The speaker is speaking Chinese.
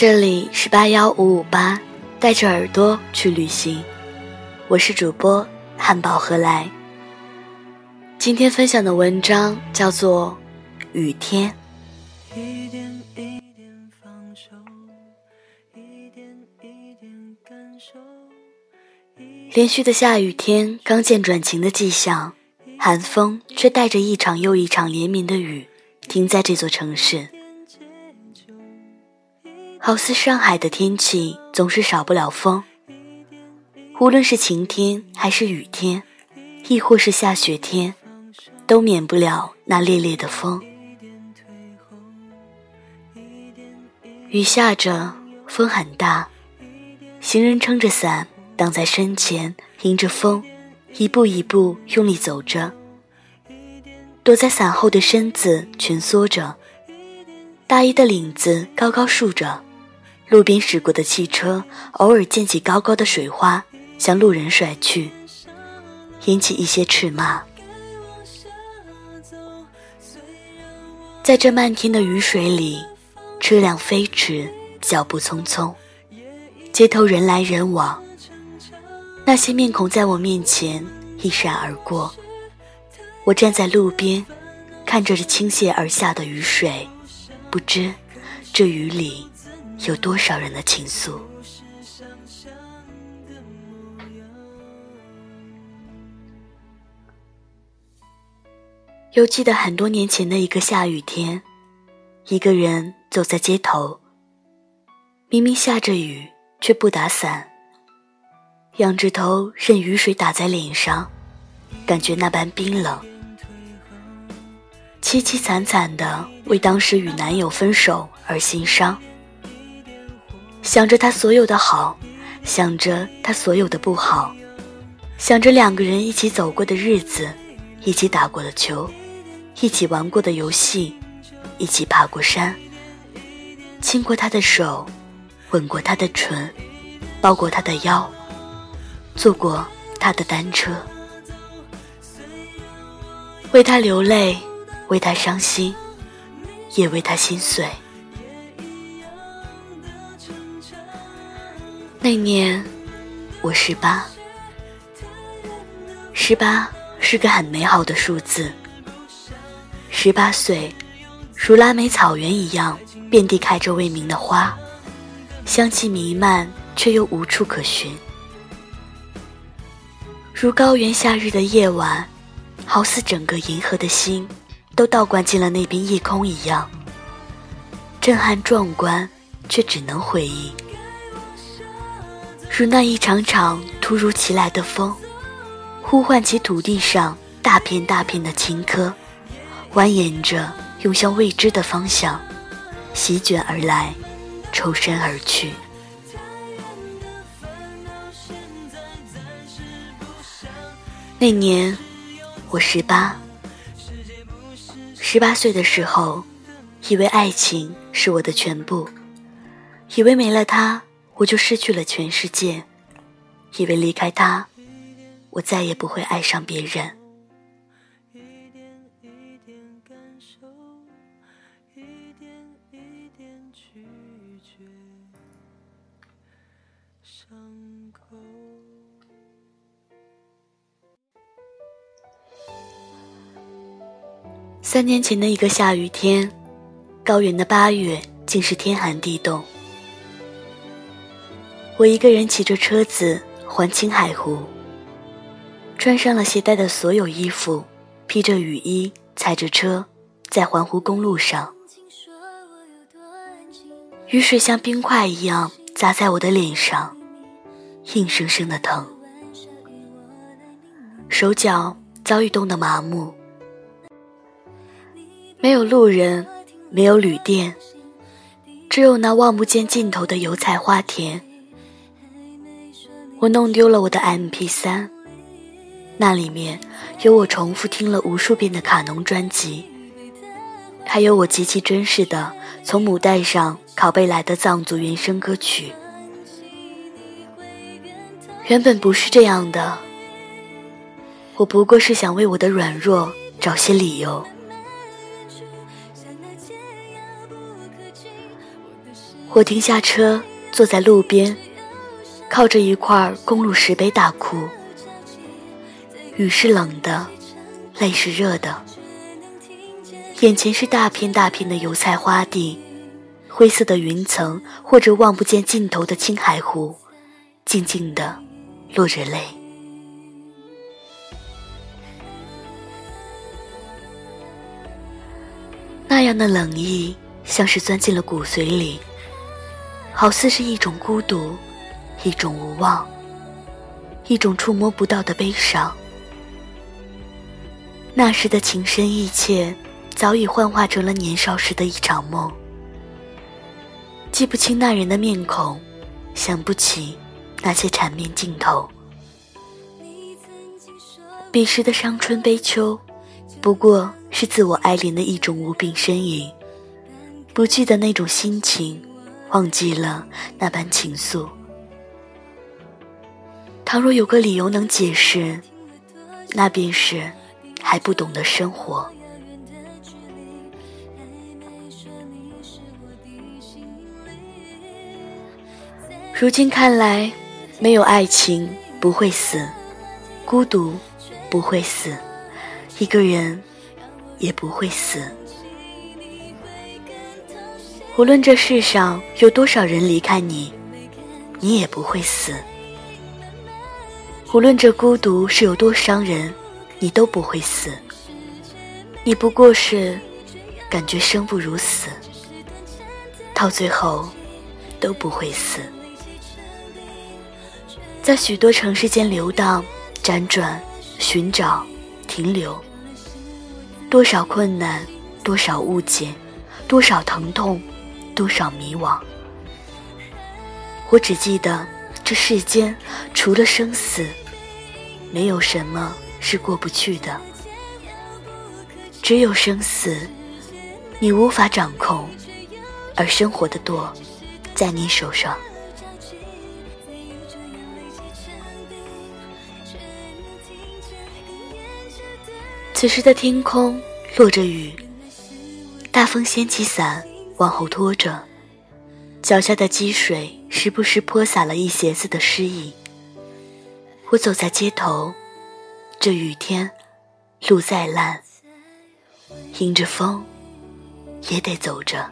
这里是八幺五五八，带着耳朵去旅行。我是主播汉堡何来。今天分享的文章叫做《雨天》。连续的下雨天刚见转晴的迹象，寒风却带着一场又一场连绵的雨，停在这座城市。好似上海的天气总是少不了风，无论是晴天还是雨天，亦或是下雪天，都免不了那烈烈的风。雨下着，风很大，行人撑着伞挡在身前，迎着风，一步一步用力走着，躲在伞后的身子蜷缩着，大衣的领子高高竖着。路边驶过的汽车，偶尔溅起高高的水花，向路人甩去，引起一些斥骂。在这漫天的雨水里，车辆飞驰，脚步匆匆，街头人来人往。那些面孔在我面前一闪而过，我站在路边，看着这倾泻而下的雨水，不知这雨里。有多少人的情愫？又记得很多年前的一个下雨天，一个人走在街头，明明下着雨，却不打伞，仰着头任雨水打在脸上，感觉那般冰冷，凄凄惨惨的为当时与男友分手而心伤。想着他所有的好，想着他所有的不好，想着两个人一起走过的日子，一起打过的球，一起玩过的游戏，一起爬过山，亲过他的手，吻过他的唇，抱过他的腰，坐过他的单车，为他流泪，为他伤心，也为他心碎。那年，我十八。十八是个很美好的数字。十八岁，如拉美草原一样，遍地开着未名的花，香气弥漫，却又无处可寻。如高原夏日的夜晚，好似整个银河的心，都倒灌进了那边夜空一样，震撼壮观，却只能回忆。如那一场场突如其来的风，呼唤起土地上大片大片的青稞，蜿蜒着涌向未知的方向，席卷而来，抽身而去。那年，我十八。十八岁的时候，以为爱情是我的全部，以为没了他。我就失去了全世界，以为离开他，我再也不会爱上别人。三年前的一个下雨天，高原的八月竟是天寒地冻。我一个人骑着车子环青海湖，穿上了携带的所有衣服，披着雨衣，踩着车，在环湖公路上，雨水像冰块一样砸在我的脸上，硬生生的疼，手脚早已冻得麻木，没有路人，没有旅店，只有那望不见尽头的油菜花田。我弄丢了我的 M P 三，那里面有我重复听了无数遍的卡农专辑，还有我极其珍视的从母带上拷贝来的藏族原声歌曲。原本不是这样的，我不过是想为我的软弱找些理由。我停下车，坐在路边，靠着一块公路石碑大哭。雨是冷的，泪是热的。眼前是大片大片的油菜花地，灰色的云层，或者望不见尽头的青海湖，静静的落着泪。那样的冷意，像是钻进了骨髓里，好似是一种孤独，一种无望，一种触摸不到的悲伤。那时的情深意切。早已幻化成了年少时的一场梦，记不清那人的面孔，想不起那些缠绵镜头。彼时的伤春悲秋，不过是自我哀怜的一种无病呻吟。不记得那种心情，忘记了那般情愫。倘若有个理由能解释，那便是还不懂得生活。如今看来，没有爱情不会死，孤独不会死，一个人也不会死。无论这世上有多少人离开你，你也不会死。无论这孤独是有多伤人，你都不会死。你不过是感觉生不如死，到最后都不会死。在许多城市间流荡、辗转、寻找、停留，多少困难，多少误解，多少疼痛，多少迷惘。我只记得，这世间除了生死，没有什么是过不去的。只有生死，你无法掌控，而生活的舵，在你手上。此时的天空落着雨，大风掀起伞往后拖着，脚下的积水时不时泼洒了一鞋子的湿意。我走在街头，这雨天，路再烂，迎着风，也得走着。